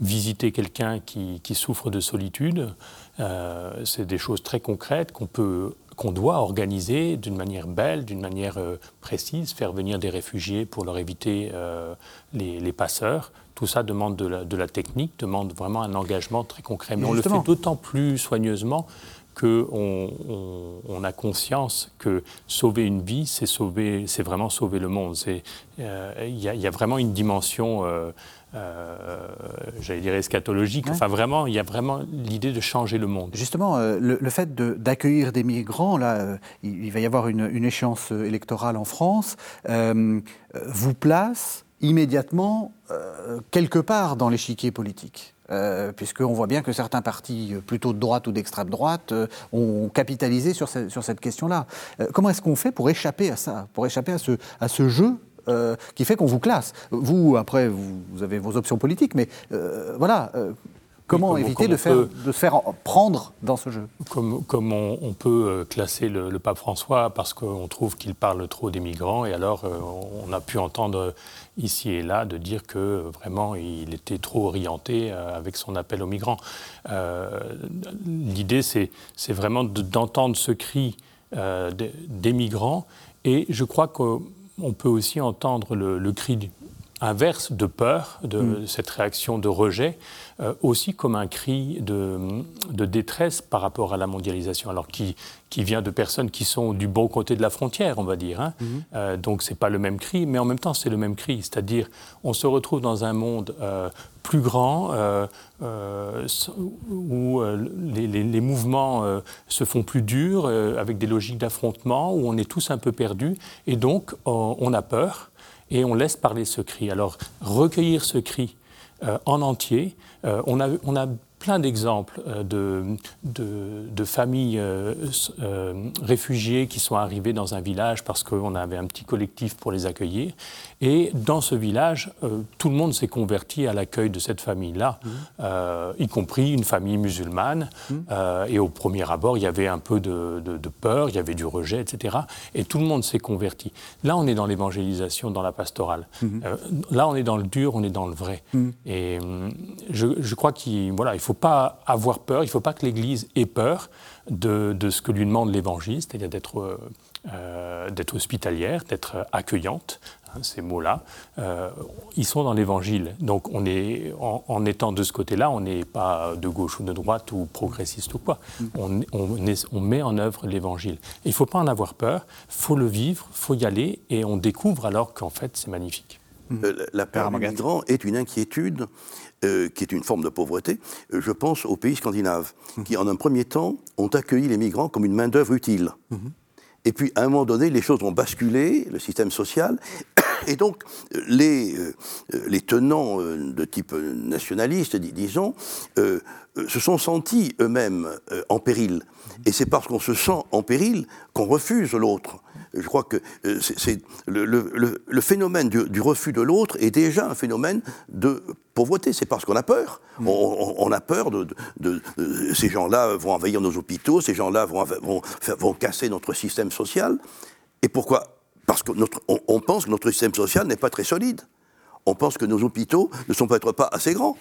visiter quelqu'un qui, qui souffre de solitude, euh, c'est des choses très concrètes qu'on peut qu'on doit organiser d'une manière belle, d'une manière euh, précise, faire venir des réfugiés pour leur éviter euh, les, les passeurs. Tout ça demande de la, de la technique, demande vraiment un engagement très concret. Mais on le fait d'autant plus soigneusement qu'on on, on a conscience que sauver une vie, c'est sauver, c'est vraiment sauver le monde. Euh, y, il y a vraiment une dimension euh, j'allais dire, eschatologique. Enfin, vraiment, il y a vraiment l'idée de changer le monde. Justement, le, fait d'accueillir des migrants, là, il, va y avoir une, une échéance électorale en France, vous place immédiatement quelque part dans l'échiquier politique euh, puisqu'on voit bien que certains partis euh, plutôt de droite ou d'extrême droite euh, ont capitalisé sur, sur cette question-là. comment est-ce qu'on fait pour échapper à ça, pour échapper à ce, à ce jeu qui fait qu'on vous classe Vous, après, vous, avez vos options politiques, mais voilà. Comment éviter de, faire, de se faire prendre dans ce jeu? Comme, comme on, peut classer le, pape François parce qu'on trouve qu'il parle trop des migrants, et alors on a pu entendre ici et là de dire que vraiment il était trop orienté euh, avec son appel aux migrants. Euh, l'idée, c'est vraiment d'entendre ce cri euh, des, migrants et je crois qu'on peut aussi entendre le, cri inverse de peur, de, mm. cette réaction de rejet, aussi comme un cri de, détresse par rapport à la mondialisation, alors qui, qui vient de personnes qui sont du bon côté de la frontière, on va dire. Hein. Mhm. Euh, donc c'est pas le même cri, mais en même temps c'est le même cri. C'est-à-dire on se retrouve dans un monde euh, plus grand euh, où les, mouvements se font plus durs, avec des logiques d'affrontement, où on est tous un peu perdus, et donc on, a peur et on laisse parler ce cri. Alors recueillir ce cri en entier, on a, on a plein d'exemples euh, de, de, familles euh, euh, réfugiées qui sont arrivées dans un village parce qu'on avait un petit collectif pour les accueillir. Et dans ce village, tout le monde s'est converti à l'accueil de cette famille-là, mmh. y compris une famille musulmane. Mmh. et au premier abord, il y avait un peu de, de, peur, il y avait du rejet, etc. Et tout le monde s'est converti. Là, on est dans l'évangélisation, dans la pastorale. Mmh. là, on est dans le dur, on est dans le vrai. Et je, je crois qu'il voilà, il faut pas avoir peur, il ne faut pas que l'Église ait peur de, ce que lui demande l'Évangile, c'est-à-dire d'être euh, hospitalière, d'être accueillante, hein, ces mots-là. Euh, ils sont dans l'Évangile. Donc on est, en, étant de ce côté-là, on n'est pas de gauche ou de droite ou progressiste ou quoi. On, on met en œuvre l'Évangile. Il ne faut pas en avoir peur, il faut le vivre, il faut y aller, et on découvre alors qu'en fait c'est magnifique. Euh, la peur migrant est une inquiétude euh, qui est une forme de pauvreté, euh, je pense aux pays scandinaves, mmh. qui en un premier temps ont accueilli les migrants comme une main-d'œuvre utile. Mmh. Et puis, à un moment donné, les choses ont basculé, le système social, et donc les, les tenants de type nationaliste, disons, se sont sentis eux-mêmes en péril. Et c'est parce qu'on se sent en péril qu'on refuse l'autre je crois que euh, c'est le, phénomène du, refus de l'autre est déjà un phénomène de pauvreté. C'est parce qu'on a peur. Mm. On, a peur de, ces gens-là vont envahir nos hôpitaux, ces gens-là vont, vont, casser notre système social. Et pourquoi? Parce qu'on on pense que notre système social n'est pas très solide on pense que nos hôpitaux ne sont peut-être pas assez grands.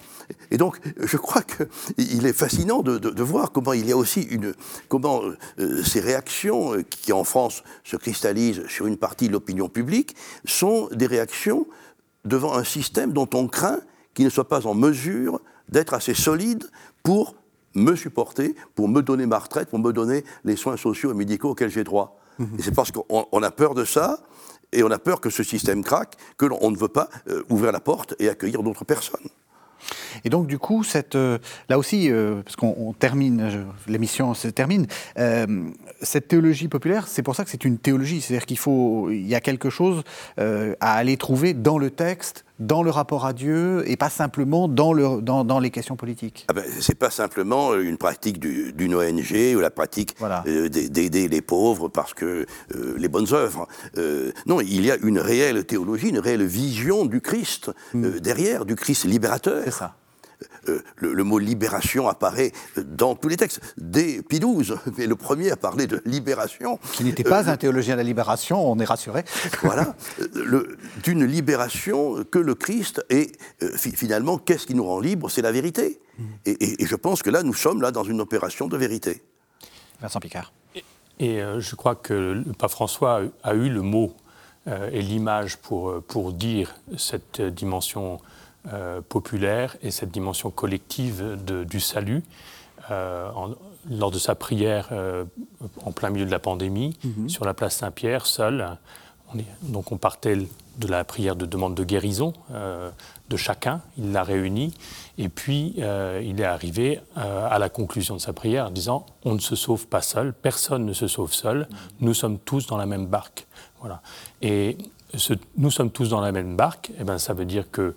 Et donc, je crois qu'il est fascinant de, voir comment il y a aussi une, comment euh, ces réactions euh, qui en France se cristallisent sur une partie de l'opinion publique sont des réactions devant un système dont on craint qu'il ne soit pas en mesure d'être assez solide pour me supporter, pour me donner ma retraite, pour me donner les soins sociaux et médicaux auxquels j'ai droit. Mmh. Et c'est parce qu'on a peur de ça et on a peur que ce système craque, que l'on ne veut pas euh, ouvrir la porte et accueillir d'autres personnes. Et donc, du coup, cette, euh, là aussi, euh, parce qu'on termine, l'émission se termine, cette théologie populaire, c'est pour ça que c'est une théologie. C'est-à-dire qu'il faut, il y a quelque chose à aller trouver dans le texte dans le rapport à Dieu et pas simplement dans, le, dans, dans les questions politiques ah ben, C'est pas simplement une pratique d'une ONG ou la pratique euh, d'aider les pauvres parce que euh, les bonnes œuvres. Euh, non, il y a une réelle théologie, une réelle vision du Christ mm. derrière, du Christ libérateur. C'est ça. Euh, le, mot libération apparaît dans tous les textes. Dès Pie XII, mais le premier a parlé de libération. Qui n'était pas euh, un théologien de la libération, on est rassuré. [LAUGHS] Voilà, d'une libération que le Christ est euh, finalement, qu'est-ce qui nous rend libres? C'est la vérité. Et, je pense que là, nous sommes là dans une opération de vérité. Vincent Picard. Et, je crois que le pape François a, eu le mot et l'image pour, pour dire cette dimension euh, populaire et cette dimension collective du salut. Euh, lors de sa prière euh, en plein milieu de la pandémie, mhm. sur la place Saint-Pierre, seul, donc on partait de la prière de demande de guérison de chacun, il l'a réuni, et puis il est arrivé à la conclusion de sa prière en disant on ne se sauve pas seul, personne ne se sauve seul, nous sommes tous dans la même barque. Voilà. Et ce, nous sommes tous dans la même barque, et eh ben, ça veut dire que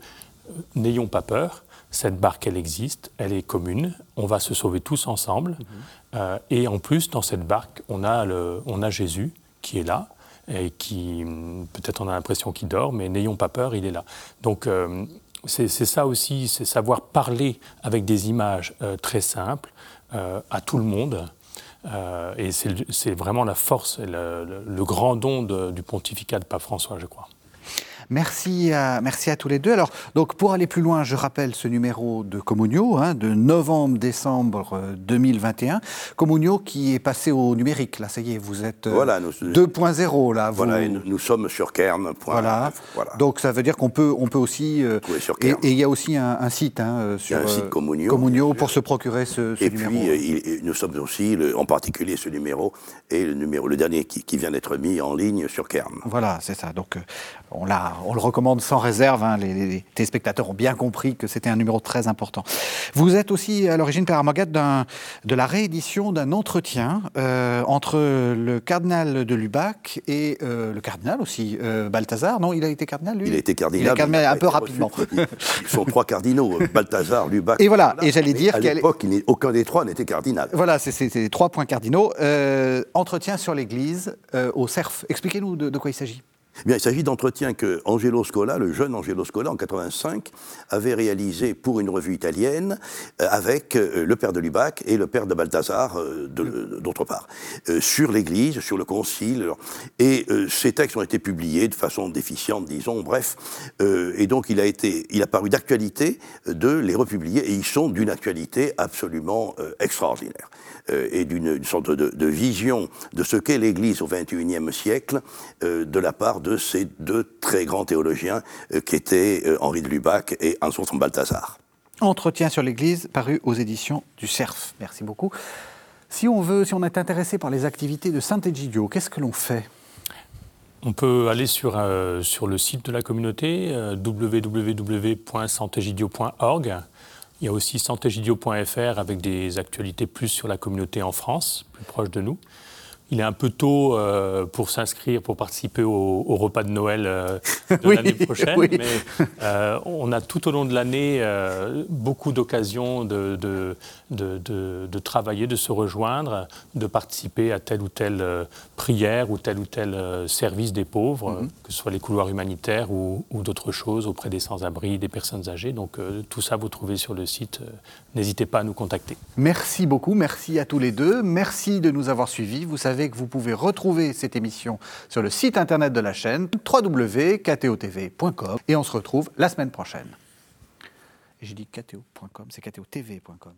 n'ayons pas peur, cette barque, elle existe, elle est commune, on va se sauver tous ensemble. Mhm. et en plus, dans cette barque, on a, le, on a Jésus qui est là, et qui, peut-être on a l'impression qu'il dort, mais n'ayons pas peur, il est là. Donc euh, c'est ça aussi, c'est savoir parler avec des images euh, très simples euh, à tout le monde. et c'est vraiment la force, le, le grand don du pontificat de Pape François, je crois. Merci à, merci à tous les deux. Alors, donc, pour aller plus loin, je rappelle ce numéro de Comunio hein, de novembre-décembre 2021. Euh, Comunio qui est passé au numérique. Là, ça y est, vous êtes 2.0 là. Voilà, nous, sommes sur Kern. Voilà. voilà. Donc, ça veut dire qu'on peut, on peut aussi. Euh, sur et, il y a aussi un, site hein, euh, sur un site Comunio, Comunio pour se procurer ce, ce et numéro. Et puis, nous sommes aussi, en particulier ce numéro, et le numéro, le dernier qui, qui vient d'être mis en ligne sur Kern. Voilà, c'est ça. Donc, on le recommande sans réserve. Hein. Les, téléspectateurs ont bien compris que c'était un numéro très important. Vous êtes aussi à l'origine, Père Armagat, de la réédition d'un entretien euh, entre le cardinal de Lubac et euh, le cardinal aussi, euh, Balthazar. Non, il a été cardinal, lui? Il a été cardinal. Il a un peu rapidement. Ils sont trois cardinaux, Balthazar, Lubac. Et voilà, et j'allais dire qu'à l'époque, aucun des trois n'était cardinal. Voilà, c'est les trois points cardinaux. entretien sur l'Église au CERF. Expliquez-nous de quoi il s'agit. Eh il s'agit d'entretiens que Angelo Scola, le jeune Angelo Scola, en 85, avait réalisé pour une revue italienne euh, avec euh, le père de Lubac et le père de Balthazar, euh, d'autre part, sur l'Église, sur le Concile. Et ces textes ont été publiés de façon déficiente, disons, bref. Et donc, il a, été, il a paru d'actualité de les republier, et ils sont d'une actualité absolument extraordinaire. Et d'une sorte de, de, vision de ce qu'est l'Église au XXIe siècle de la part de ces deux très grands théologiens euh, qui étaient euh, Henri de Lubac et Hans von Balthasar. Entretien sur l'Église, paru aux éditions du CERF. Merci beaucoup. Si on veut, si on est intéressé par les activités de Saint-Egidio, qu'est-ce que l'on fait? On peut aller sur, euh, sur le site de la communauté euh, www.santegidio.org. Il y a aussi santegidio.fr avec des actualités plus sur la communauté en France, plus proche de nous. Il est un peu tôt euh, pour s'inscrire, pour participer au, repas de Noël euh, de [LAUGHS] l'année prochaine, mais euh, on a tout au long de l'année beaucoup d'occasions de de, travailler, de se rejoindre, de participer à telle ou telle prière ou tel ou tel service des pauvres, mhm. que ce soit les couloirs humanitaires ou, ou d'autres choses auprès des sans-abri, des personnes âgées. Donc tout ça, vous trouvez sur le site. N'hésitez pas à nous contacter. Merci beaucoup, merci à tous les deux. Merci de nous avoir suivis. Vous savez que vous pouvez retrouver cette émission sur le site internet de la chaîne www.ktotv.com et on se retrouve la semaine prochaine. J'ai dit kto.com, c'est ktotv.com.